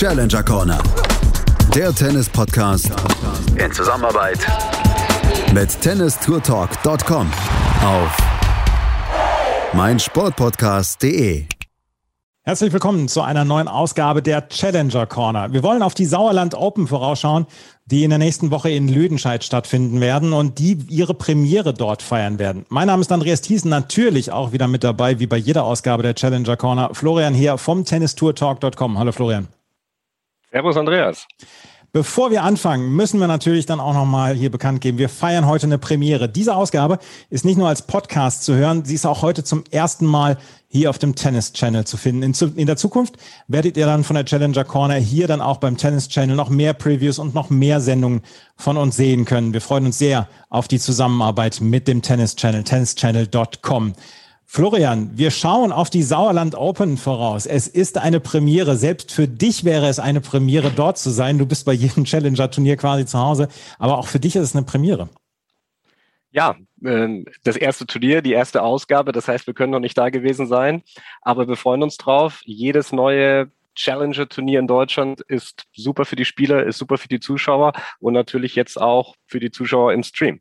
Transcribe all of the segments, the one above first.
Challenger Corner. Der Tennis-Podcast in Zusammenarbeit mit tennistourtalk.com auf meinsportpodcast.de. Herzlich willkommen zu einer neuen Ausgabe der Challenger Corner. Wir wollen auf die Sauerland Open vorausschauen, die in der nächsten Woche in Lüdenscheid stattfinden werden und die ihre Premiere dort feiern werden. Mein Name ist Andreas Thiessen, natürlich auch wieder mit dabei, wie bei jeder Ausgabe der Challenger Corner. Florian hier vom tennistourtalk.com. Hallo Florian. Servus Andreas. Bevor wir anfangen, müssen wir natürlich dann auch nochmal hier bekannt geben, wir feiern heute eine Premiere. Diese Ausgabe ist nicht nur als Podcast zu hören, sie ist auch heute zum ersten Mal hier auf dem Tennis Channel zu finden. In, in, der Zukunft werdet ihr dann von der Challenger Corner hier dann auch beim Tennis Channel noch mehr Previews und noch mehr Sendungen von uns sehen können. Wir freuen uns sehr auf die Zusammenarbeit mit dem Tennis Channel, tennischannel.com. Florian, wir schauen auf die Sauerland Open voraus. Es ist eine Premiere. Selbst für dich wäre es eine Premiere, dort zu sein. Du bist bei jedem Challenger-Turnier quasi zu Hause. Aber auch für dich ist es eine Premiere. Ja, ähm, das erste Turnier, die erste Ausgabe. Das heißt, wir können noch nicht da gewesen sein. Aber wir freuen uns drauf. Jedes neue Challenger-Turnier in Deutschland ist super für die Spieler, ist super für die Zuschauer und natürlich jetzt auch für die Zuschauer im Stream.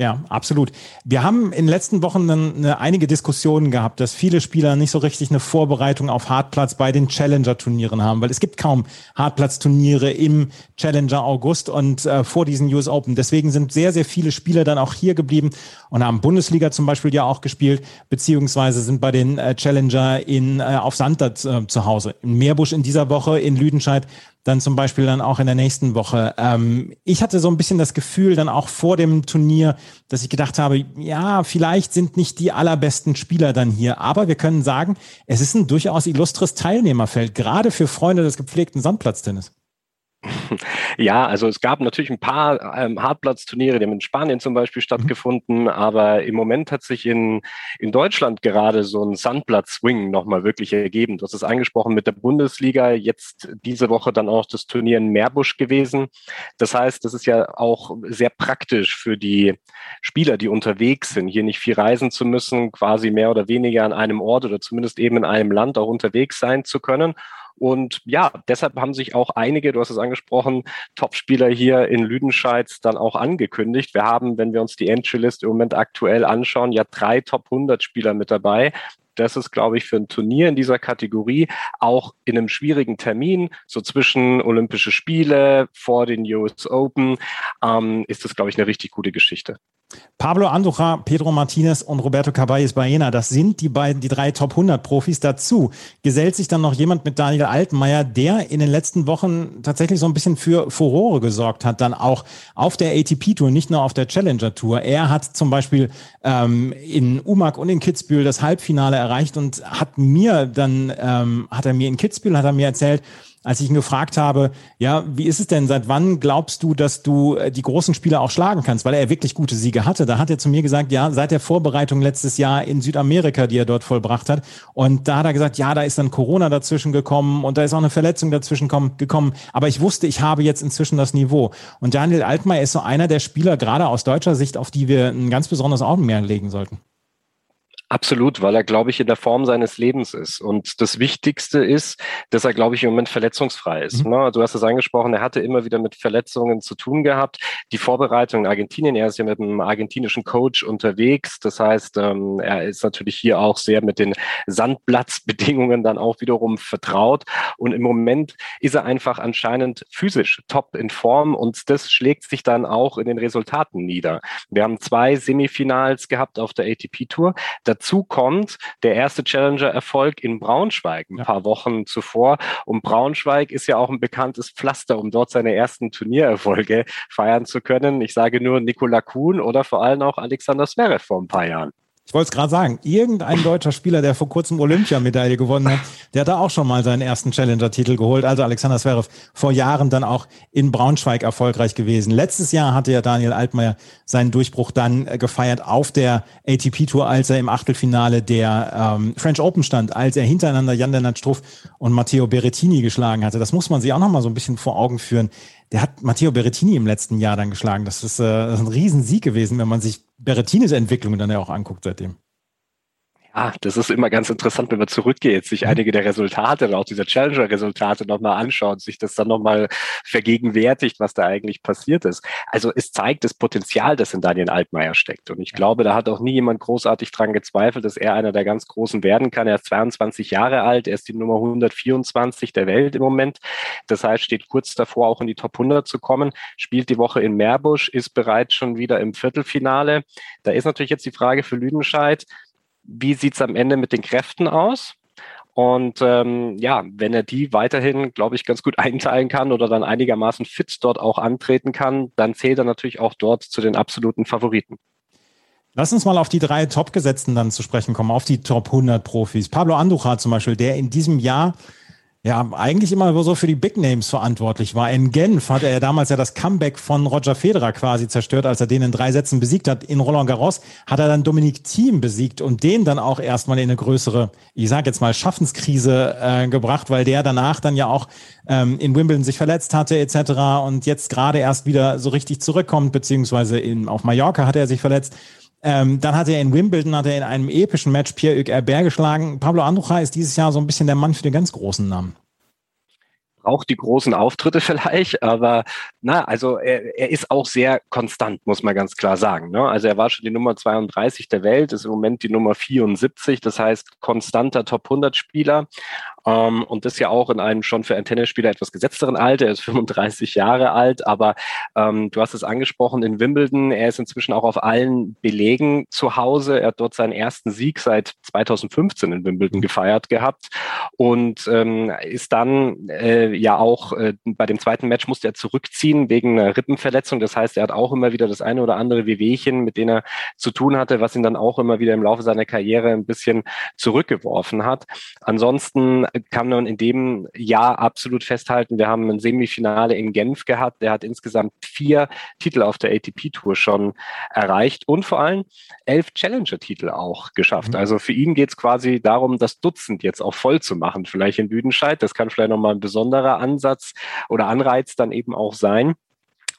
Ja, absolut. Wir haben in den letzten Wochen dann eine, einige Diskussionen gehabt, dass viele Spieler nicht so richtig eine Vorbereitung auf Hartplatz bei den Challenger-Turnieren haben, weil es gibt kaum Hartplatz-Turniere im Challenger August und äh, vor diesen US Open. Deswegen sind sehr, sehr viele Spieler dann auch hier geblieben und haben Bundesliga zum Beispiel ja auch gespielt, beziehungsweise sind bei den äh, Challenger in, äh, auf Sand äh, zu Hause. In Meerbusch in dieser Woche, in Lüdenscheid dann zum Beispiel dann auch in der nächsten Woche. Ähm, ich hatte so ein bisschen das Gefühl dann auch vor dem Turnier, dass ich gedacht habe, ja, vielleicht sind nicht die allerbesten Spieler dann hier, aber wir können sagen, es ist ein durchaus illustres Teilnehmerfeld, gerade für Freunde des gepflegten Sandplatztennis. Ja, also es gab natürlich ein paar ähm, Hartplatzturniere, die haben in Spanien zum Beispiel mhm. stattgefunden, mhm. aber im Moment hat sich in, in Deutschland gerade so ein Sandplatz-Swing nochmal wirklich ergeben. Du hast es angesprochen mit der Bundesliga, jetzt diese Woche dann auch das Turnier in Meerbusch gewesen. Das heißt, das ist ja auch sehr praktisch für die Spieler, die unterwegs sind, hier nicht viel reisen zu müssen, quasi mehr oder weniger an einem Ort oder zumindest eben in einem Land auch unterwegs sein zu können und ja, deshalb haben sich auch einige, du hast es angesprochen, Topspieler hier in Lüdenscheid dann auch angekündigt. Wir haben, wenn wir uns die Entry-List im Moment aktuell anschauen, ja drei Top 100 Spieler mit dabei. Das ist, glaube ich, für ein Turnier in dieser Kategorie auch in einem schwierigen Termin, so zwischen Olympische Spiele vor den US Open, ähm, ist das, glaube ich, eine richtig gute Geschichte. Pablo Andujar, Pedro Martinez und Roberto Caballes Baena, das sind die beiden, die drei Top 100 Profis. Dazu gesellt sich dann noch jemand mit Daniel Altmaier, der in den letzten Wochen tatsächlich so ein bisschen für Furore gesorgt hat, dann auch auf der ATP-Tour, nicht nur auf der Challenger-Tour. Er hat zum Beispiel ähm, in Umag und in Kitzbühel das Halbfinale erreicht und hat mir dann, ähm, hat er mir in Kitzbühel, hat er mir erzählt, als ich ihn gefragt habe, ja, wie ist es denn, seit wann glaubst du, dass du äh, die großen Spieler auch schlagen kannst, weil er wirklich gute Siege hatte. Da hat er zu mir gesagt, ja, seit der Vorbereitung letztes Jahr in Südamerika, die er dort vollbracht hat. Und da hat er gesagt, ja, da ist dann Corona dazwischen gekommen und da ist auch eine Verletzung dazwischen gekommen. Aber ich wusste, ich habe jetzt inzwischen das Niveau. Und Daniel Altmaier ist so einer der Spieler, gerade aus deutscher Sicht, auf die wir ein ganz besonderes Augenmerk legen sollten. Absolut, weil er, glaube ich, in der Form seines Lebens ist. Und das Wichtigste ist, dass er, glaube ich, im Moment verletzungsfrei ist. Mhm. Ne? Du hast es angesprochen, er hatte immer wieder mit Verletzungen zu tun gehabt. Die Vorbereitung in Argentinien, er ist ja mit einem argentinischen Coach unterwegs. Das heißt, ähm, er ist natürlich hier auch sehr mit den Sandplatzbedingungen dann auch wiederum vertraut. Und im Moment ist er einfach anscheinend physisch top in Form und das schlägt sich dann auch in den Resultaten nieder. Wir haben zwei Semifinals gehabt auf der ATP-Tour. Dazu kommt der erste Challenger-Erfolg in Braunschweig ein ja. paar Wochen zuvor. Und Braunschweig ist ja auch ein bekanntes Pflaster, um dort seine ersten Turniererfolge feiern zu können. Ich sage nur Nikola Kuhn oder vor allem auch Alexander Zverev vor ein paar Jahren. Ich wollte es gerade sagen, irgendein deutscher Spieler, der vor kurzem Olympiamedaille gewonnen hat, der hat da auch schon mal seinen ersten Challenger-Titel geholt. Also Alexander Zverev vor Jahren dann auch in Braunschweig erfolgreich gewesen. Letztes Jahr hatte ja Daniel Altmaier seinen Durchbruch dann äh, gefeiert auf der ATP-Tour, als er im Achtelfinale der ähm, French Open stand, als er hintereinander Jan-Lennart Struff und Matteo Berrettini geschlagen hatte. Das muss man sich auch noch mal so ein bisschen vor Augen führen der hat Matteo Berrettini im letzten Jahr dann geschlagen. Das ist, äh, das ist ein Riesensieg gewesen, wenn man sich Berrettinis Entwicklung dann ja auch anguckt seitdem. Ja, das ist immer ganz interessant, wenn man zurückgeht, sich mhm. einige der Resultate, auch dieser Challenger-Resultate nochmal anschaut, sich das dann nochmal vergegenwärtigt, was da eigentlich passiert ist. Also es zeigt das Potenzial, das in Daniel Altmaier steckt. Und ich glaube, da hat auch nie jemand großartig dran gezweifelt, dass er einer der ganz Großen werden kann. Er ist 22 Jahre alt, er ist die Nummer 124 der Welt im Moment. Das heißt, steht kurz davor, auch in die Top 100 zu kommen, spielt die Woche in Meerbusch, ist bereits schon wieder im Viertelfinale. Da ist natürlich jetzt die Frage für Lüdenscheid, wie sieht es am Ende mit den Kräften aus? Und ähm, ja, wenn er die weiterhin, glaube ich, ganz gut einteilen kann oder dann einigermaßen fit dort auch antreten kann, dann zählt er natürlich auch dort zu den absoluten Favoriten. Lass uns mal auf die drei Top-Gesetzten dann zu sprechen kommen, auf die Top 100 Profis. Pablo Andujar zum Beispiel, der in diesem Jahr ja, eigentlich immer so für die Big Names verantwortlich war. In Genf hatte er damals ja das Comeback von Roger Federer quasi zerstört, als er den in drei Sätzen besiegt hat. In Roland Garros hat er dann Dominik Thiem besiegt und den dann auch erstmal in eine größere, ich sage jetzt mal, Schaffenskrise äh, gebracht, weil der danach dann ja auch ähm, in Wimbledon sich verletzt hatte etc. und jetzt gerade erst wieder so richtig zurückkommt, beziehungsweise in, auf Mallorca hat er sich verletzt. Ähm, dann hat er in Wimbledon, hat er in einem epischen Match Pierre-Hugues Herbert geschlagen. Pablo Andrucha ist dieses Jahr so ein bisschen der Mann für den ganz großen Namen braucht die großen Auftritte vielleicht, aber na, also er, er ist auch sehr konstant, muss man ganz klar sagen. Ne? Also er war schon die Nummer 32 der Welt, ist im Moment die Nummer 74, das heißt konstanter Top 100 Spieler ähm, und das ja auch in einem schon für einen Tennisspieler etwas gesetzteren Alter. Er ist 35 Jahre alt, aber ähm, du hast es angesprochen in Wimbledon. Er ist inzwischen auch auf allen Belegen zu Hause. Er hat dort seinen ersten Sieg seit 2015 in Wimbledon mhm. gefeiert gehabt und ähm, ist dann äh, ja auch äh, bei dem zweiten Match musste er zurückziehen wegen einer Rippenverletzung. Das heißt, er hat auch immer wieder das eine oder andere Wehwehchen, mit denen er zu tun hatte, was ihn dann auch immer wieder im Laufe seiner Karriere ein bisschen zurückgeworfen hat. Ansonsten kann man in dem Jahr absolut festhalten, wir haben ein Semifinale in Genf gehabt. Der hat insgesamt vier Titel auf der ATP-Tour schon erreicht und vor allem elf Challenger-Titel auch geschafft. Mhm. Also für ihn geht es quasi darum, das Dutzend jetzt auch voll zu machen, vielleicht in Büdenscheid. Das kann vielleicht nochmal ein besonderer Ansatz oder Anreiz dann eben auch sein.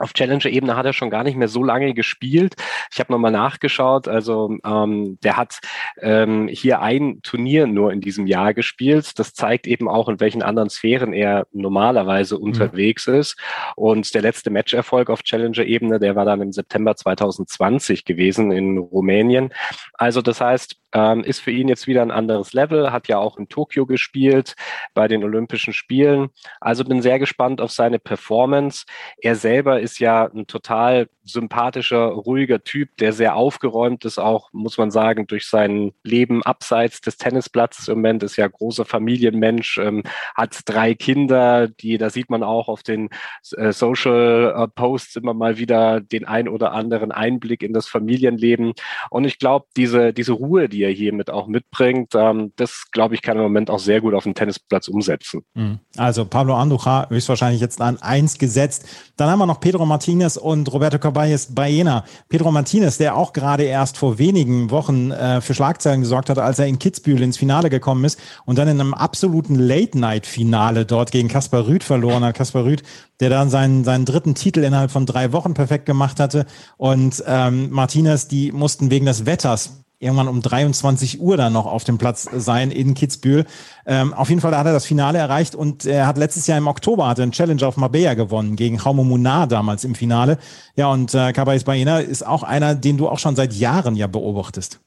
Auf Challenger-Ebene hat er schon gar nicht mehr so lange gespielt. Ich habe nochmal nachgeschaut. Also ähm, der hat ähm, hier ein Turnier nur in diesem Jahr gespielt. Das zeigt eben auch, in welchen anderen Sphären er normalerweise mhm. unterwegs ist. Und der letzte Matcherfolg auf Challenger-Ebene, der war dann im September 2020 gewesen in Rumänien. Also das heißt, ähm, ist für ihn jetzt wieder ein anderes Level, hat ja auch in Tokio gespielt bei den Olympischen Spielen. Also bin sehr gespannt auf seine Performance. Er selber ist ja ein total sympathischer, ruhiger Typ, der sehr aufgeräumt ist, auch, muss man sagen, durch sein Leben abseits des Tennisplatzes im Moment, ist ja großer Familienmensch, ähm, hat drei Kinder, die, da sieht man auch auf den äh, Social äh, Posts immer mal wieder den ein oder anderen Einblick in das Familienleben. Und ich glaube, diese, diese Ruhe, die er hiermit auch mitbringt, ähm, das, glaube ich, kann im Moment auch sehr gut auf dem Tennisplatz umsetzen. Mhm. Also Pablo Andujar höchstwahrscheinlich jetzt an eins gesetzt. Dann haben wir noch Pedro Martinez und Roberto Caballes Baena. Pedro Martinez, der auch gerade erst vor wenigen Wochen äh, für Schlagzeilen gesorgt hat, als er in Kitzbühel ins Finale gekommen ist und dann in einem absoluten Late-Night-Finale dort gegen Kaspar Rüth verloren hat. Kaspar Rüth, der dann seinen, seinen dritten Titel innerhalb von drei Wochen perfekt gemacht hatte. Und ähm, Martinez, die mussten wegen des Wetters irgendwann um 23 Uhr dann noch auf dem Platz sein in Kitzbühel. Ähm, auf jeden Fall hat er das Finale erreicht und er hat letztes Jahr im Oktober hat er einen Challenger auf Marbella gewonnen gegen Jaume Munar damals im Finale. Ja, und äh, Cabais Baena ist auch einer, den du auch schon seit Jahren ja beobachtest.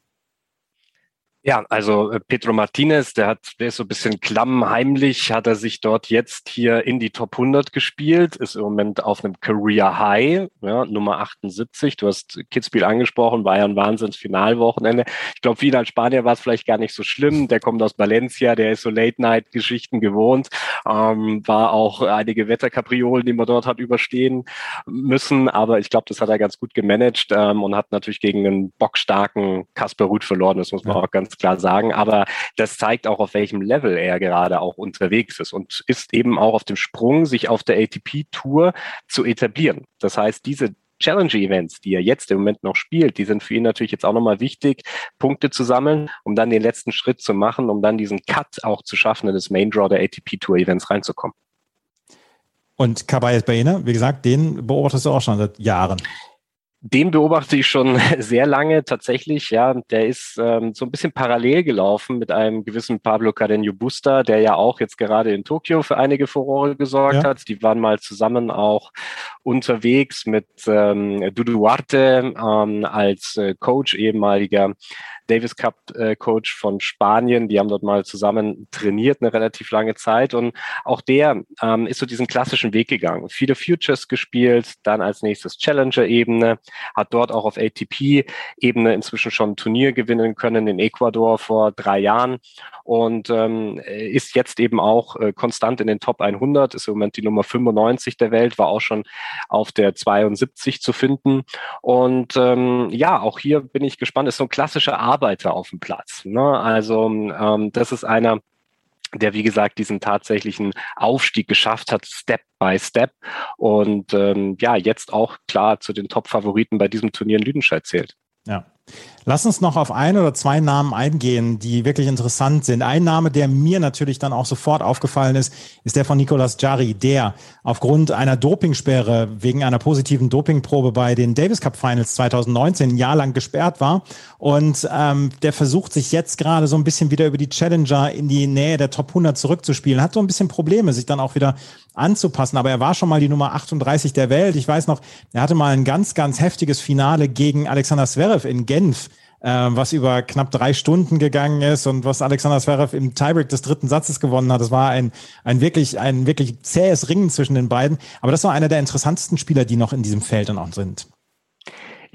Ja, also äh, Pedro Martinez, der hat, der ist so ein bisschen klammheimlich, hat er sich dort jetzt hier in die Top 100 gespielt, ist im Moment auf einem Career High, ja, Nummer 78. Du hast Kitzbühel angesprochen, war ja ein Wahnsinns-Finalwochenende. Ich glaube, für ihn als Spanier war es vielleicht gar nicht so schlimm. Der kommt aus Valencia, der ist so Late-Night-Geschichten gewohnt, ähm, war auch einige Wetterkapriolen, die man dort hat überstehen müssen. Aber ich glaube, das hat er ganz gut gemanagt ähm, und hat natürlich gegen einen bockstarken Kasper Ruth verloren. Das muss man ja. auch ganz klar sagen. Aber das zeigt auch, auf welchem Level er gerade auch unterwegs ist und ist eben auch auf dem Sprung, sich auf der ATP-Tour zu etablieren. Das heißt, diese Challenge-Events, die er jetzt im Moment noch spielt, die sind für ihn natürlich jetzt auch nochmal wichtig, Punkte zu sammeln, um dann den letzten Schritt zu machen, um dann diesen Cut auch zu schaffen, in das Main Draw der ATP-Tour-Events reinzukommen. Und Caballes Baena, wie gesagt, den beobachtest du auch schon seit Jahren. Den beobachte ich schon sehr lange tatsächlich. Ja, der ist ähm, so ein bisschen parallel gelaufen mit einem gewissen Pablo Cardenio Busta, der ja auch jetzt gerade in Tokio für einige Furore gesorgt ja. hat. Die waren mal zusammen auch unterwegs mit ähm, Dudu Duarte ähm, als äh, Coach, ehemaliger Davis Cup äh, Coach von Spanien. Die haben dort mal zusammen trainiert eine relativ lange Zeit und auch der ähm, ist so diesen klassischen Weg gegangen. Viele Futures gespielt, dann als nächstes Challenger-Ebene, hat dort auch auf ATP-Ebene inzwischen schon ein Turnier gewinnen können in Ecuador vor drei Jahren und ähm, ist jetzt eben auch äh, konstant in den Top 100, ist im Moment die Nummer 95 der Welt, war auch schon auf der 72 zu finden. Und ähm, ja, auch hier bin ich gespannt, ist so ein klassischer Arbeiter auf dem Platz. Ne? Also ähm, das ist einer, der, wie gesagt, diesen tatsächlichen Aufstieg geschafft hat, Step by Step. Und ähm, ja, jetzt auch klar zu den Top-Favoriten bei diesem Turnier in Lüdenscheid zählt. Ja. Lass uns noch auf ein oder zwei Namen eingehen, die wirklich interessant sind. Ein Name, der mir natürlich dann auch sofort aufgefallen ist, ist der von Nicolas Jarry, der aufgrund einer Dopingsperre wegen einer positiven Dopingprobe bei den Davis Cup Finals 2019 ein Jahr lang gesperrt war. Und ähm, der versucht sich jetzt gerade so ein bisschen wieder über die Challenger in die Nähe der Top 100 zurückzuspielen. Hat so ein bisschen Probleme, sich dann auch wieder anzupassen. Aber er war schon mal die Nummer 38 der Welt. Ich weiß noch, er hatte mal ein ganz, ganz heftiges Finale gegen Alexander Zverev in Genf äh, was über knapp drei Stunden gegangen ist und was Alexander Zverev im Tiebreak des dritten Satzes gewonnen hat. Das war ein, ein wirklich, ein wirklich zähes Ringen zwischen den beiden. Aber das war einer der interessantesten Spieler, die noch in diesem Feld dann auch sind.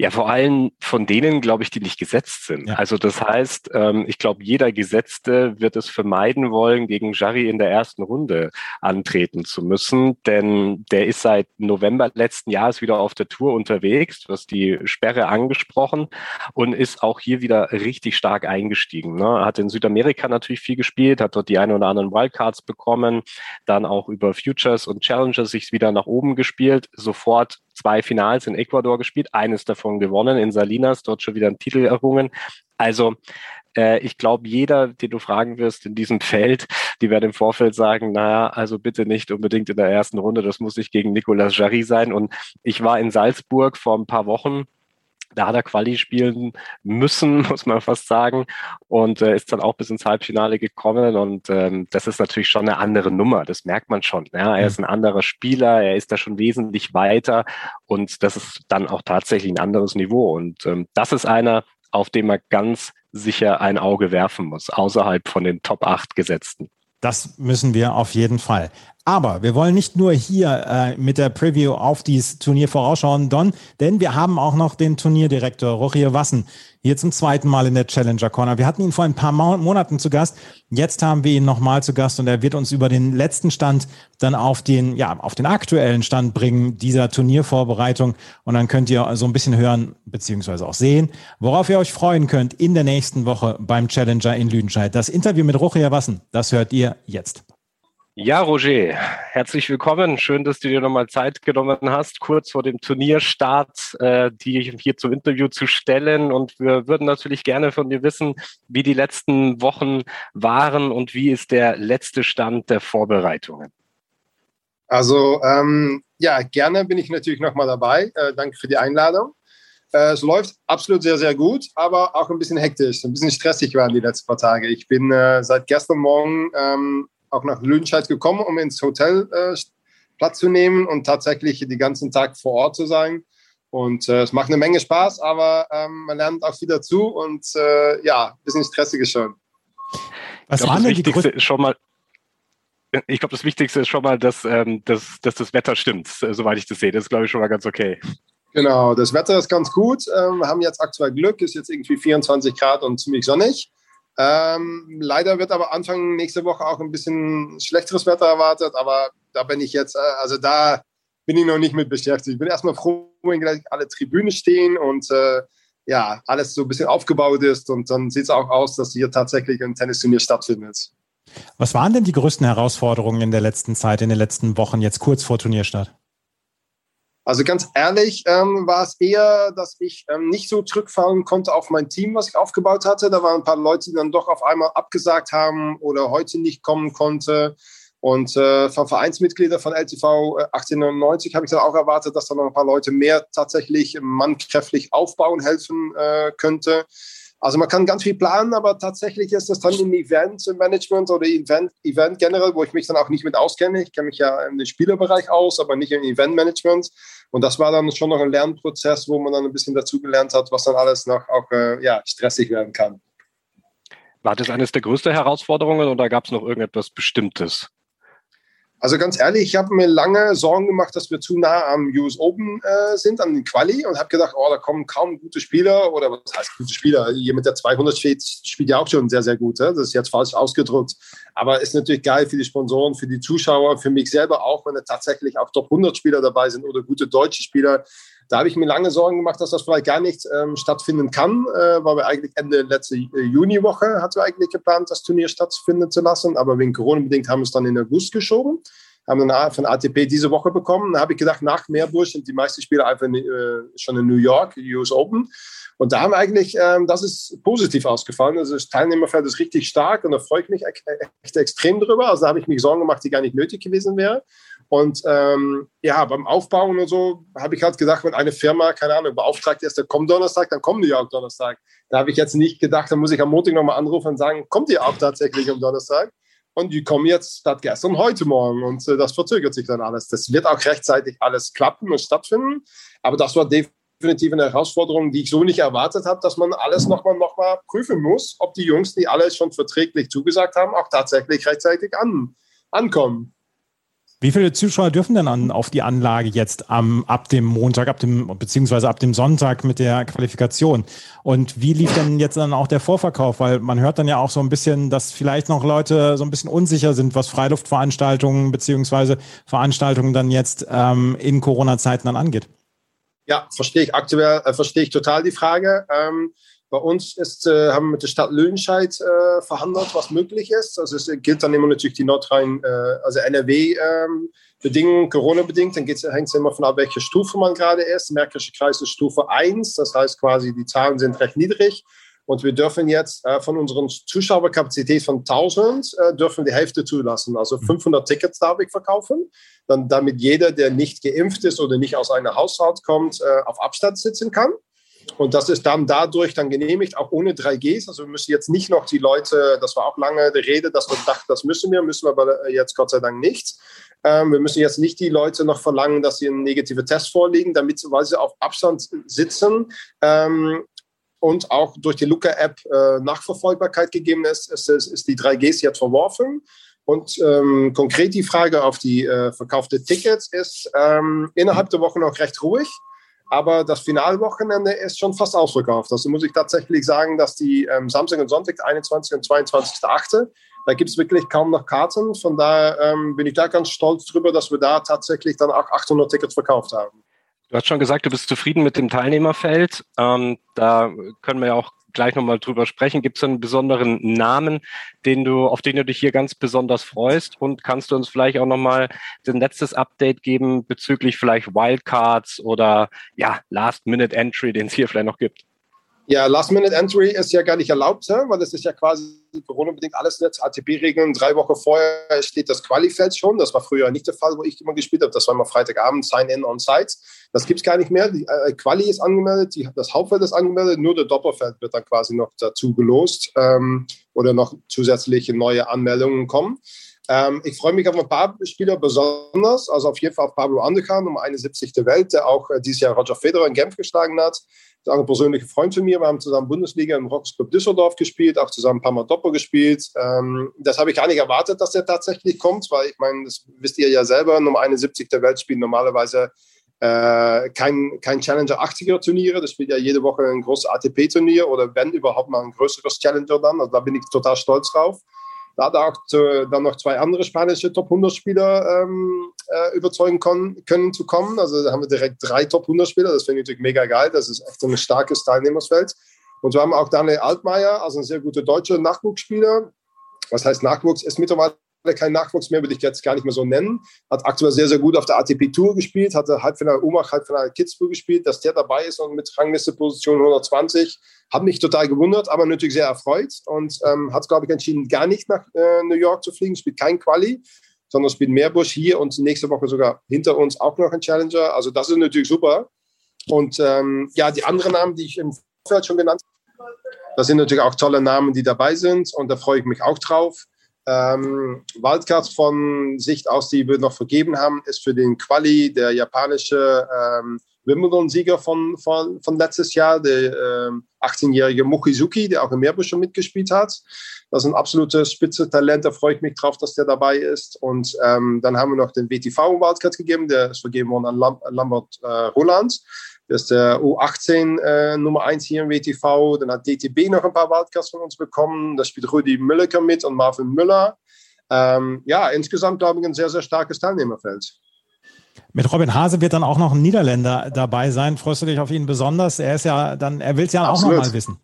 Ja, vor allem von denen, glaube ich, die nicht gesetzt sind. Ja. Also das heißt, ähm, ich glaube, jeder Gesetzte wird es vermeiden wollen, gegen Jarry in der ersten Runde antreten zu müssen, denn der ist seit November letzten Jahres wieder auf der Tour unterwegs, was die Sperre angesprochen und ist auch hier wieder richtig stark eingestiegen. Ne? Hat in Südamerika natürlich viel gespielt, hat dort die ein oder anderen Wildcards bekommen, dann auch über Futures und Challengers sich wieder nach oben gespielt, sofort zwei Finals in Ecuador gespielt, eines davon gewonnen in Salinas, dort schon wieder einen Titel errungen. Also äh, ich glaube, jeder, den du fragen wirst in diesem Feld, die werden im Vorfeld sagen, naja, also bitte nicht unbedingt in der ersten Runde, das muss nicht gegen Nicolas Jarry sein. Und ich war in Salzburg vor ein paar Wochen da hat er Quali spielen müssen, muss man fast sagen, und äh, ist dann auch bis ins Halbfinale gekommen. Und ähm, das ist natürlich schon eine andere Nummer, das merkt man schon. Ja? Er ist ein anderer Spieler, er ist da schon wesentlich weiter und das ist dann auch tatsächlich ein anderes Niveau. Und ähm, das ist einer, auf den man ganz sicher ein Auge werfen muss, außerhalb von den Top 8 Gesetzten. Das müssen wir auf jeden Fall. Aber wir wollen nicht nur hier äh, mit der Preview auf dieses Turnier vorausschauen, Don, denn wir haben auch noch den Turnierdirektor Rochier Wassen hier zum zweiten Mal in der Challenger Corner. Wir hatten ihn vor ein paar Monaten zu Gast. Jetzt haben wir ihn nochmal zu Gast und er wird uns über den letzten Stand dann auf den, ja, auf den aktuellen Stand bringen dieser Turniervorbereitung. Und dann könnt ihr so ein bisschen hören, beziehungsweise auch sehen, worauf ihr euch freuen könnt in der nächsten Woche beim Challenger in Lüdenscheid. Das Interview mit Rochier Wassen, das hört ihr jetzt. Ja, Roger, herzlich willkommen. Schön, dass du dir nochmal Zeit genommen hast, kurz vor dem Turnierstart, äh, die hier zum Interview zu stellen. Und wir würden natürlich gerne von dir wissen, wie die letzten Wochen waren und wie ist der letzte Stand der Vorbereitungen. Also ähm, ja, gerne bin ich natürlich nochmal dabei. Äh, danke für die Einladung. Äh, es läuft absolut sehr, sehr gut, aber auch ein bisschen hektisch, ein bisschen stressig waren die letzten paar Tage. Ich bin äh, seit gestern Morgen ähm, auch nach Lüdenscheid gekommen, um ins Hotel äh, Platz zu nehmen und tatsächlich den ganzen Tag vor Ort zu sein. Und äh, es macht eine Menge Spaß, aber ähm, man lernt auch viel dazu und äh, ja, ein bisschen stressig ist schon. Was war denn die Wichtigste schon mal, ich glaube, das Wichtigste ist schon mal, dass, ähm, dass, dass das Wetter stimmt, soweit ich das sehe. Das ist, glaube ich, schon mal ganz okay. Genau, das Wetter ist ganz gut. Ähm, wir haben jetzt aktuell Glück, ist jetzt irgendwie 24 Grad und ziemlich sonnig. Ähm, leider wird aber Anfang nächste Woche auch ein bisschen schlechteres Wetter erwartet, aber da bin ich jetzt, äh, also da bin ich noch nicht mit beschäftigt. Ich bin erstmal froh, wenn gleich alle Tribünen stehen und äh, ja, alles so ein bisschen aufgebaut ist und dann sieht es auch aus, dass hier tatsächlich ein Tennisturnier stattfindet. Was waren denn die größten Herausforderungen in der letzten Zeit, in den letzten Wochen, jetzt kurz vor Turnierstart? Also ganz ehrlich ähm, war es eher, dass ich ähm, nicht so zurückfallen konnte auf mein Team, was ich aufgebaut hatte. Da waren ein paar Leute, die dann doch auf einmal abgesagt haben oder heute nicht kommen konnte. Und äh, von Vereinsmitgliedern von LTV 1899 habe ich dann auch erwartet, dass da noch ein paar Leute mehr tatsächlich mannkräftig aufbauen helfen äh, könnte. Also man kann ganz viel planen, aber tatsächlich ist das dann im Event-Management oder Event, Event generell, wo ich mich dann auch nicht mit auskenne. Ich kenne mich ja im Spielerbereich aus, aber nicht im Event-Management. Und das war dann schon noch ein Lernprozess, wo man dann ein bisschen dazugelernt hat, was dann alles noch auch äh, ja, stressig werden kann. War das eines der größten Herausforderungen oder gab es noch irgendetwas Bestimmtes? Also ganz ehrlich, ich habe mir lange Sorgen gemacht, dass wir zu nah am US Open äh, sind, an den Quali und habe gedacht, oh, da kommen kaum gute Spieler oder was heißt gute Spieler? Jemand, der 200 steht, spielt ja auch schon sehr, sehr gut. Ja? Das ist jetzt falsch ausgedrückt. Aber ist natürlich geil für die Sponsoren, für die Zuschauer, für mich selber auch, wenn da tatsächlich auch Top 100 Spieler dabei sind oder gute deutsche Spieler. Da habe ich mir lange Sorgen gemacht, dass das vielleicht gar nicht ähm, stattfinden kann, äh, weil wir eigentlich Ende letzte äh, Juniwoche hatten wir eigentlich geplant, das Turnier stattfinden zu lassen, aber wegen Corona bedingt haben wir es dann in August geschoben haben dann von ATP diese Woche bekommen. Da habe ich gedacht, nach Meerbusch sind die meisten Spieler einfach äh, schon in New York, US Open. Und da haben wir eigentlich, ähm, das ist positiv ausgefallen. Also das Teilnehmerfeld ist richtig stark und da freue ich mich echt, extrem drüber. Also da habe ich mich Sorgen gemacht, die gar nicht nötig gewesen wäre. Und ähm, ja, beim Aufbauen und so habe ich halt gedacht, wenn eine Firma, keine Ahnung, beauftragt ist, der kommt Donnerstag, dann kommen die auch Donnerstag. Da habe ich jetzt nicht gedacht, da muss ich am Montag nochmal anrufen und sagen, kommt ihr auch tatsächlich am Donnerstag? Und die kommen jetzt statt gestern heute Morgen und äh, das verzögert sich dann alles. Das wird auch rechtzeitig alles klappen und stattfinden. Aber das war definitiv eine Herausforderung, die ich so nicht erwartet habe, dass man alles nochmal noch mal prüfen muss, ob die Jungs, die alles schon verträglich zugesagt haben, auch tatsächlich rechtzeitig an, ankommen. Wie viele Zuschauer dürfen denn an, auf die Anlage jetzt am, ab dem Montag, ab dem, beziehungsweise ab dem Sonntag mit der Qualifikation? Und wie lief denn jetzt dann auch der Vorverkauf? Weil man hört dann ja auch so ein bisschen, dass vielleicht noch Leute so ein bisschen unsicher sind, was Freiluftveranstaltungen beziehungsweise Veranstaltungen dann jetzt ähm, in Corona-Zeiten dann angeht. Ja, verstehe ich aktuell, äh, verstehe ich total die Frage. Ähm, bei uns ist, äh, haben wir mit der Stadt Lüdenscheid äh, verhandelt, was möglich ist. Also es gilt dann immer natürlich die Nordrhein, äh, also NRW-Bedingungen, ähm, Corona-bedingt. Dann hängt es immer von ab, welche Stufe man gerade ist. Märkische Kreis ist Stufe 1, das heißt quasi, die Zahlen sind recht niedrig. Und wir dürfen jetzt äh, von unserer Zuschauerkapazität von 1000 äh, dürfen die Hälfte zulassen. Also 500 mhm. Tickets darf ich verkaufen, dann, damit jeder, der nicht geimpft ist oder nicht aus einem Haushalt kommt, äh, auf Abstand sitzen kann. Und das ist dann dadurch dann genehmigt, auch ohne 3Gs. Also wir müssen jetzt nicht noch die Leute, das war auch lange die Rede, dass wir dachten, das müssen wir, müssen wir aber jetzt Gott sei Dank nicht. Ähm, wir müssen jetzt nicht die Leute noch verlangen, dass sie einen negativen Test vorlegen, damit weil sie auf Abstand sitzen. Ähm, und auch durch die Luca-App äh, Nachverfolgbarkeit gegeben ist, ist, ist, ist die 3Gs jetzt verworfen. Und ähm, konkret die Frage auf die äh, verkaufte Tickets ist ähm, innerhalb der Woche noch recht ruhig. Aber das Finalwochenende ist schon fast ausverkauft. Also muss ich tatsächlich sagen, dass die ähm, Samstag und Sonntag, 21. und 22.8., da gibt es wirklich kaum noch Karten. Von daher ähm, bin ich da ganz stolz drüber, dass wir da tatsächlich dann auch 800 Tickets verkauft haben. Du hast schon gesagt, du bist zufrieden mit dem Teilnehmerfeld. Ähm, da können wir ja auch gleich nochmal drüber sprechen. Gibt es einen besonderen Namen, den du, auf den du dich hier ganz besonders freust? Und kannst du uns vielleicht auch nochmal ein letztes Update geben bezüglich vielleicht Wildcards oder ja, Last-Minute-Entry, den es hier vielleicht noch gibt? Ja, Last-Minute-Entry ist ja gar nicht erlaubt, weil das ist ja quasi Corona-bedingt alles jetzt ATP-Regeln. Drei Wochen vorher steht das Qualifeld schon. Das war früher nicht der Fall, wo ich immer gespielt habe. Das war immer Freitagabend, Sign-In on Site. Das gibt es gar nicht mehr. Die äh, Quali ist angemeldet, die, das Hauptfeld ist angemeldet, nur der Doppelfeld wird dann quasi noch dazu gelost ähm, oder noch zusätzliche neue Anmeldungen kommen. Ähm, ich freue mich auf ein paar Spieler besonders, also auf jeden Fall auf Pablo Andekan, um 71. der Welt, der auch äh, dieses Jahr Roger Federer in Genf geschlagen hat. Ist auch ein persönlicher Freund von mir. Wir haben zusammen Bundesliga im Rocks Club Düsseldorf gespielt, auch zusammen ein paar Mal Doppel gespielt. Ähm, das habe ich gar nicht erwartet, dass der tatsächlich kommt, weil ich meine, das wisst ihr ja selber, Nummer 71 der Welt spielen normalerweise äh, kein, kein Challenger 80er Turniere. Das spielt ja jede Woche ein großes ATP-Turnier oder wenn überhaupt mal ein größeres Challenger dann. Also da bin ich total stolz drauf. Da hat er auch zu, dann noch zwei andere spanische Top 100 Spieler ähm, äh, überzeugen können, können zu kommen. Also da haben wir direkt drei Top 100 Spieler. Das finde ich natürlich mega geil. Das ist echt ein starkes Teilnehmersfeld. Und so haben wir auch Daniel Altmaier, also ein sehr guter deutscher Nachwuchsspieler. Was heißt Nachwuchs? Ist mittlerweile kein Nachwuchs mehr, würde ich jetzt gar nicht mehr so nennen. Hat aktuell sehr, sehr gut auf der ATP Tour gespielt, hatte Halbfinale Umach, Halbfinale Kitzbühel gespielt. Dass der dabei ist und mit Rangliste Position 120, hat mich total gewundert, aber natürlich sehr erfreut und ähm, hat, glaube ich, entschieden, gar nicht nach äh, New York zu fliegen, spielt kein Quali. sondern spielt Meerbusch hier und nächste Woche sogar hinter uns auch noch ein Challenger. Also das ist natürlich super. Und ähm, ja, die anderen Namen, die ich im Vorfeld schon genannt habe, das sind natürlich auch tolle Namen, die dabei sind und da freue ich mich auch drauf. Ähm, Wildcards von Sicht aus, die wir noch vergeben haben, ist für den Quali der japanische ähm, Wimbledon-Sieger von, von, von letztes Jahr, der ähm, 18-jährige Mochizuki, der auch im Meerbusch schon mitgespielt hat. Das ist ein absolutes Spitze-Talent, da freue ich mich drauf, dass der dabei ist. Und ähm, dann haben wir noch den WTV Wildcard gegeben, der ist vergeben worden an Lam Lambert äh, Roland. Das ist der U18 äh, Nummer 1 hier im WTV. Dann hat DTB noch ein paar Wildcards von uns bekommen. Da spielt Rudi Mülleker mit und Marvin Müller. Ähm, ja, insgesamt glaube ich ein sehr, sehr starkes Teilnehmerfeld. Mit Robin Hase wird dann auch noch ein Niederländer dabei sein. Freust du dich auf ihn besonders? Er ist ja dann, er will es ja Absolut. auch noch mal wissen.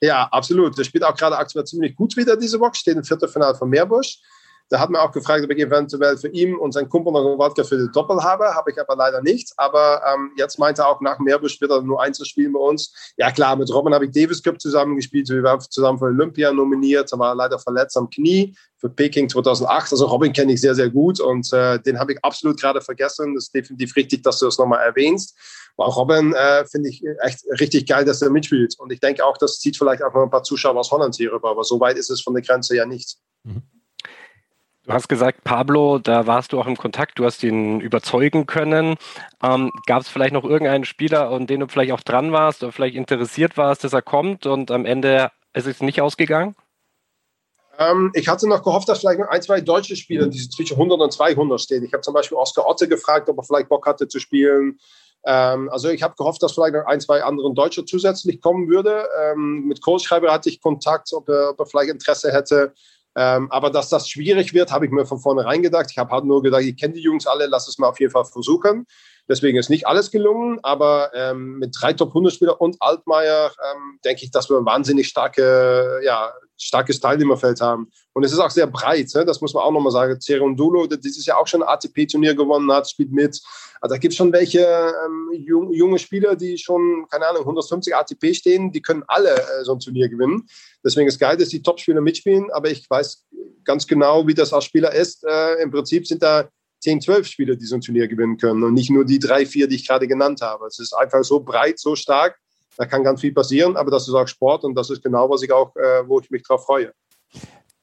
Ja, absolut. Der spielt auch gerade aktuell ziemlich gut wieder diese Woche, steht im Viertelfinale von Meerbusch. Da hat man auch gefragt, ob ich eventuell für ihn und seinen Kumpel noch einen Wodka für die Doppel habe. Habe ich aber leider nicht. Aber ähm, jetzt meinte er auch nach Meerbusch wieder nur einzuspielen bei uns. Ja klar, mit Robin habe ich Davis Cup zusammengespielt. Wir waren zusammen für Olympia nominiert. Er war leider verletzt am Knie für Peking 2008. Also Robin kenne ich sehr, sehr gut und äh, den habe ich absolut gerade vergessen. Das ist definitiv richtig, dass du das nochmal erwähnst. Aber auch Robin äh, finde ich echt richtig geil, dass er mitspielt. Und ich denke auch, das zieht vielleicht auch noch ein paar Zuschauer aus Holland hier rüber. Aber so weit ist es von der Grenze ja nicht. Mhm. Du hast gesagt, Pablo, da warst du auch im Kontakt, du hast ihn überzeugen können. Ähm, Gab es vielleicht noch irgendeinen Spieler, an den du vielleicht auch dran warst oder vielleicht interessiert warst, dass er kommt und am Ende ist es nicht ausgegangen? Ähm, ich hatte noch gehofft, dass vielleicht noch ein, zwei deutsche Spieler, die zwischen 100 und 200 stehen. Ich habe zum Beispiel Oskar Otte gefragt, ob er vielleicht Bock hatte zu spielen. Ähm, also ich habe gehofft, dass vielleicht noch ein, zwei andere Deutsche zusätzlich kommen würde. Ähm, mit Kohlschreiber hatte ich Kontakt, ob er, ob er vielleicht Interesse hätte. Ähm, aber dass das schwierig wird, habe ich mir von vornherein gedacht. Ich habe halt nur gedacht, ich kenne die Jungs alle, lass es mal auf jeden Fall versuchen. Deswegen ist nicht alles gelungen, aber ähm, mit drei Top-100-Spielern und Altmaier ähm, denke ich, dass wir wahnsinnig starke, ja, starkes Teilnehmerfeld haben. Und es ist auch sehr breit, ne? das muss man auch nochmal sagen. Cerundulo, der dieses Jahr auch schon ein ATP-Turnier gewonnen hat, spielt mit. Also da gibt es schon welche ähm, junge Spieler, die schon, keine Ahnung, 150 ATP stehen, die können alle äh, so ein Turnier gewinnen. Deswegen ist geil, dass die Top-Spieler mitspielen, aber ich weiß ganz genau, wie das als Spieler ist. Äh, Im Prinzip sind da 10, 12 Spieler, die so ein Turnier gewinnen können und nicht nur die drei, vier, die ich gerade genannt habe. Es ist einfach so breit, so stark, da kann ganz viel passieren, aber das ist auch Sport und das ist genau, was ich auch, äh, wo ich mich drauf freue.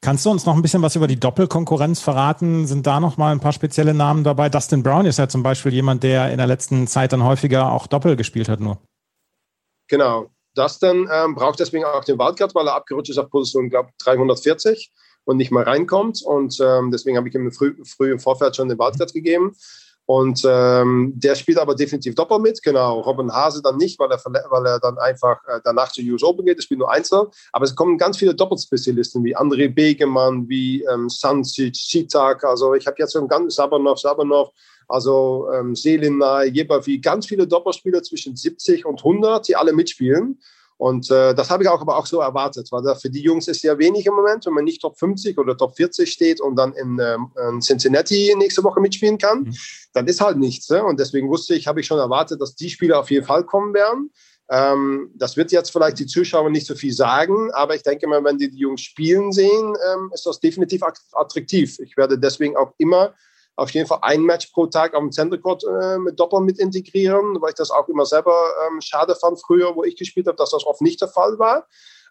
Kannst du uns noch ein bisschen was über die Doppelkonkurrenz verraten? Sind da noch mal ein paar spezielle Namen dabei? Dustin Brown ist ja zum Beispiel jemand, der in der letzten Zeit dann häufiger auch Doppel gespielt hat nur. Genau. Dustin ähm, braucht deswegen auch den Wildcard, weil er abgerutscht ist auf Position, glaube 340 und nicht mal reinkommt. Und ähm, deswegen habe ich ihm früh, früh im Vorfeld schon den Wildcard gegeben. Und ähm, der spielt aber definitiv Doppel mit, genau. Robin Hase dann nicht, weil er, weil er dann einfach äh, danach zu US Open geht. Das spielt nur Einzel. Aber es kommen ganz viele Doppelspezialisten wie André Begemann, wie ähm, Sancic, Chitak. Also ich habe jetzt schon ganz Sabanov, Sabanov, also ähm, Selinay, Jebavi, ganz viele Doppelspieler zwischen 70 und 100, die alle mitspielen. Und äh, das habe ich auch aber auch so erwartet, weil da für die Jungs ist ja wenig im Moment, wenn man nicht Top 50 oder Top 40 steht und dann in, ähm, in Cincinnati nächste Woche mitspielen kann, mhm. dann ist halt nichts. Ne? Und deswegen wusste ich, habe ich schon erwartet, dass die Spieler auf jeden Fall kommen werden. Ähm, das wird jetzt vielleicht die Zuschauer nicht so viel sagen, aber ich denke mal, wenn die die Jungs spielen sehen, ähm, ist das definitiv attraktiv. Ich werde deswegen auch immer auf jeden Fall ein Match pro Tag auf dem Center Court äh, mit Doppel mit integrieren, weil ich das auch immer selber ähm, schade fand früher, wo ich gespielt habe, dass das oft nicht der Fall war.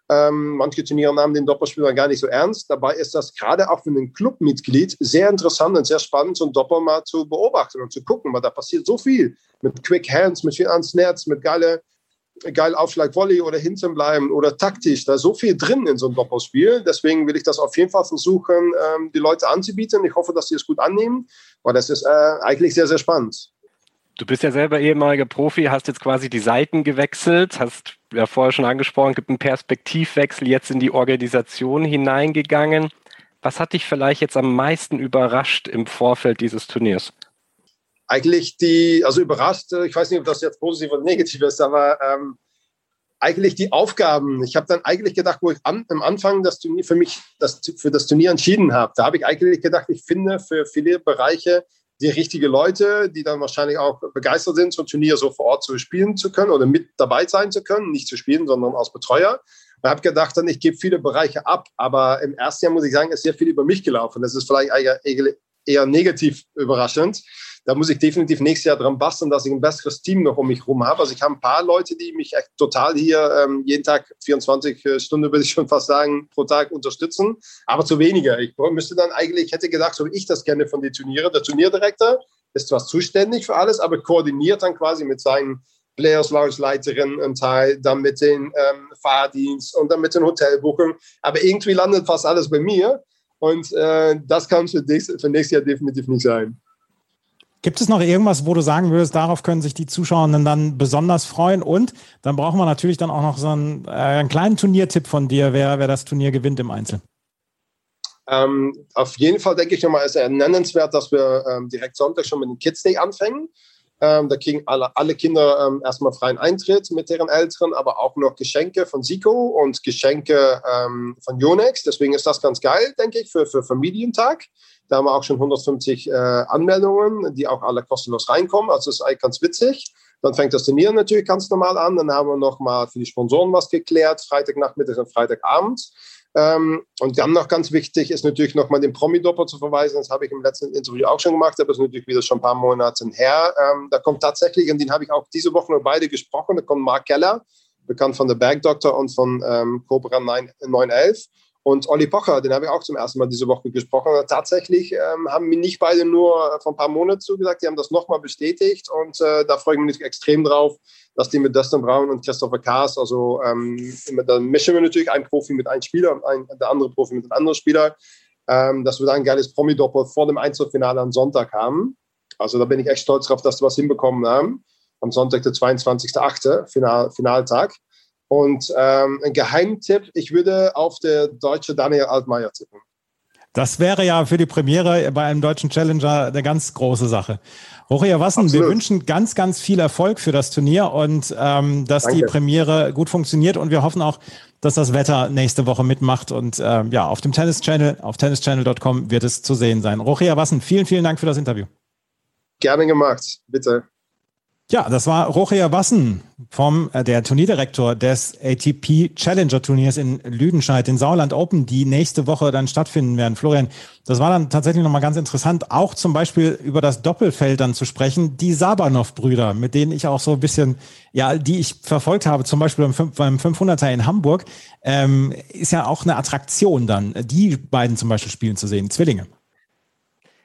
Ähm, manche Turniere nahmen den Doppelspieler gar nicht so ernst. Dabei ist das gerade auch für einen Clubmitglied sehr interessant und sehr spannend, so ein Doppel mal zu beobachten und zu gucken, weil da passiert so viel mit Quick Hands, mit viel ans Netz, mit geile geil Aufschlag Volley oder hinten bleiben oder taktisch. Da ist so viel drin in so einem Doppelspiel. Deswegen will ich das auf jeden Fall versuchen, ähm, die Leute anzubieten. Ich hoffe, dass sie es gut annehmen, weil das ist äh, eigentlich sehr, sehr spannend. Du bist ja selber ehemaliger Profi, hast jetzt quasi die Seiten gewechselt, hast ja vorher schon angesprochen, gibt einen Perspektivwechsel jetzt in die Organisation hineingegangen. Was hat dich vielleicht jetzt am meisten überrascht im Vorfeld dieses Turniers? Eigentlich die, also überrascht, äh, ich weiß nicht, ob das jetzt positiv oder negativ ist, aber ähm, eigentlich die Aufgaben. Ich habe dann eigentlich gedacht, wo ich an, am Anfang das Turnier für mich das, für das Turnier entschieden habe, da habe ich eigentlich gedacht, ich finde für viele Bereiche die richtigen Leute, die dann wahrscheinlich auch begeistert sind, so ein Turnier so vor Ort zu spielen zu können oder mit dabei sein zu können, nicht zu spielen, sondern als Betreuer. Ich habe gedacht, dann ich gebe viele Bereiche ab, aber im ersten Jahr muss ich sagen, ist sehr viel über mich gelaufen. Das ist vielleicht eher negativ überraschend. Da muss ich definitiv nächstes Jahr dran basteln, dass ich ein besseres Team noch um mich herum habe. Also ich habe ein paar Leute, die mich echt total hier ähm, jeden Tag 24 äh, Stunden, würde ich schon fast sagen, pro Tag unterstützen, aber zu weniger. Ich müsste dann eigentlich, ich hätte gedacht, so wie ich das kenne von den Turnieren, der Turnierdirektor ist zwar zuständig für alles, aber koordiniert dann quasi mit seinen Players Lounge Leiterin ein Teil, dann mit den ähm, Fahrdienst und dann mit den Hotelbuchungen. Aber irgendwie landet fast alles bei mir. Und äh, das kann für, für nächstes Jahr definitiv nicht sein. Gibt es noch irgendwas, wo du sagen würdest, darauf können sich die Zuschauerinnen dann besonders freuen? Und dann brauchen wir natürlich dann auch noch so einen, äh, einen kleinen Turniertipp von dir, wer, wer das Turnier gewinnt im Einzel. Ähm, auf jeden Fall denke ich nochmal, ist er nennenswert, dass wir ähm, direkt Sonntag schon mit dem Kids Day anfangen. Ähm, da kriegen alle, alle Kinder ähm, erstmal freien Eintritt mit deren Eltern, aber auch noch Geschenke von Sico und Geschenke ähm, von Yonex. Deswegen ist das ganz geil, denke ich, für, für Familientag. Da haben wir auch schon 150 äh, Anmeldungen, die auch alle kostenlos reinkommen. Also das ist eigentlich ganz witzig. Dann fängt das Turnier natürlich ganz normal an. Dann haben wir noch mal für die Sponsoren was geklärt, Freitagnachmittag und Freitagabend. Ähm, und dann noch ganz wichtig ist natürlich nochmal den Promi-Doppel zu verweisen. Das habe ich im letzten Interview auch schon gemacht, aber das ist natürlich wieder schon ein paar Monate her. Ähm, da kommt tatsächlich, und den habe ich auch diese Woche noch beide gesprochen, da kommt Mark Keller, bekannt von The Bag Doctor und von ähm, Cobra 9, 911. Und Olli Pocher, den habe ich auch zum ersten Mal diese Woche gesprochen. Tatsächlich ähm, haben mir nicht beide nur vor ein paar Monaten zugesagt, die haben das nochmal bestätigt. Und äh, da freue ich mich extrem drauf, dass die mit Dustin Brown und Christopher Kaas, also ähm, da mischen wir natürlich einen Profi mit einem Spieler und ein, der andere Profi mit einem anderen Spieler, ähm, dass wir da ein geiles Promi-Doppel vor dem Einzelfinale am Sonntag haben. Also da bin ich echt stolz drauf, dass wir was hinbekommen haben. Am Sonntag, der 22.8., Final, Finaltag. Und ähm, ein Geheimtipp, ich würde auf der deutsche Daniel Altmaier tippen. Das wäre ja für die Premiere bei einem deutschen Challenger eine ganz große Sache. Roria Wassen, Absolut. wir wünschen ganz, ganz viel Erfolg für das Turnier und ähm, dass Danke. die Premiere gut funktioniert und wir hoffen auch, dass das Wetter nächste Woche mitmacht und ähm, ja, auf dem Tennis Channel, auf tennischannel.com wird es zu sehen sein. Roria Wassen, vielen, vielen Dank für das Interview. Gerne gemacht, bitte. Ja, das war Rocher Wassen vom äh, der Turnierdirektor des ATP Challenger Turniers in Lüdenscheid, in Sauerland Open, die nächste Woche dann stattfinden werden. Florian, das war dann tatsächlich nochmal ganz interessant, auch zum Beispiel über das Doppelfeld dann zu sprechen. Die Sabanov-Brüder, mit denen ich auch so ein bisschen, ja, die ich verfolgt habe, zum Beispiel beim 500er in Hamburg, ähm, ist ja auch eine Attraktion dann, die beiden zum Beispiel spielen zu sehen, Zwillinge.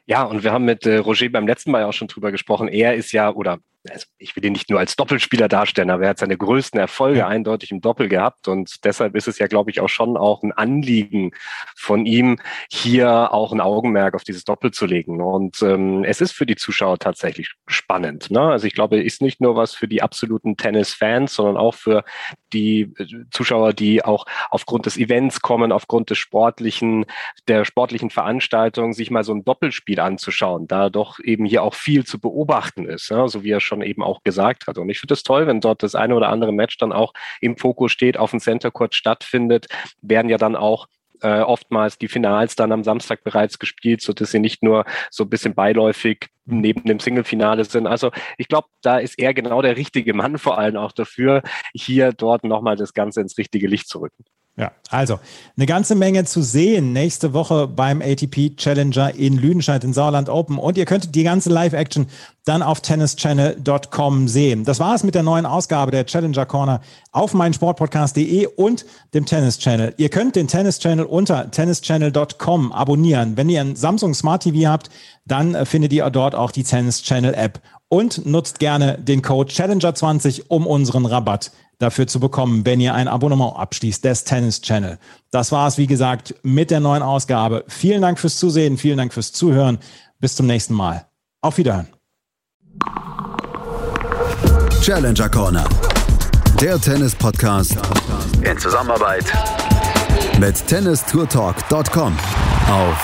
Ja, und wir haben mit äh, Roger beim letzten Mal auch schon drüber gesprochen. Er ist ja, oder also ich will ihn nicht nur als Doppelspieler darstellen, aber er hat seine größten Erfolge ja. eindeutig im Doppel gehabt und deshalb ist es ja, glaube ich, auch schon auch ein Anliegen von ihm, hier auch ein Augenmerk auf dieses Doppel zu legen. Und ähm, es ist für die Zuschauer tatsächlich spannend. Ne? Also ich glaube, ist nicht nur was für die absoluten Tennis-Fans, sondern auch für die äh, Zuschauer, die auch aufgrund des Events kommen, aufgrund des sportlichen, der sportlichen Veranstaltung, sich mal so ein Doppelspiel anzuschauen, da doch eben hier auch viel zu beobachten ist, ja? so wie er schon eben auch gesagt hat. Und ich finde es toll, wenn dort das eine oder andere Match dann auch im Fokus steht, auf dem Center Court stattfindet, werden ja dann auch äh, oftmals die Finals dann am Samstag bereits gespielt, so dass sie nicht nur so ein bisschen beiläufig neben dem Single-Finale sind. Also ich glaube, da ist er genau der richtige Mann vor allem auch dafür, hier dort nochmal das Ganze ins richtige Licht zu rücken. Ja, also eine ganze Menge zu sehen nächste Woche beim ATP Challenger in Lüdenscheid in Sauerland Open. Und ihr könnt die ganze Live-Action dann auf tennischannel.com sehen. Das war es mit der neuen Ausgabe der Challenger Corner auf meinsportpodcast.de und dem Tennis Channel. Ihr könnt den Tennis Channel unter tennischannel.com abonnieren. Wenn ihr ein Samsung Smart TV habt, dann äh, findet ihr dort auch die Tennis Channel App und nutzt gerne den Code Challenger20, um unseren Rabatt dafür zu bekommen, wenn ihr ein Abonnement abschließt des Tennis Channel. Das war es, wie gesagt, mit der neuen Ausgabe. Vielen Dank fürs Zusehen, vielen Dank fürs Zuhören. Bis zum nächsten Mal. Auf Wiederhören. Challenger Corner. Der Tennis-Podcast in Zusammenarbeit mit tennistourtalk.com auf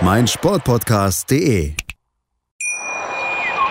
meinsportpodcast.de.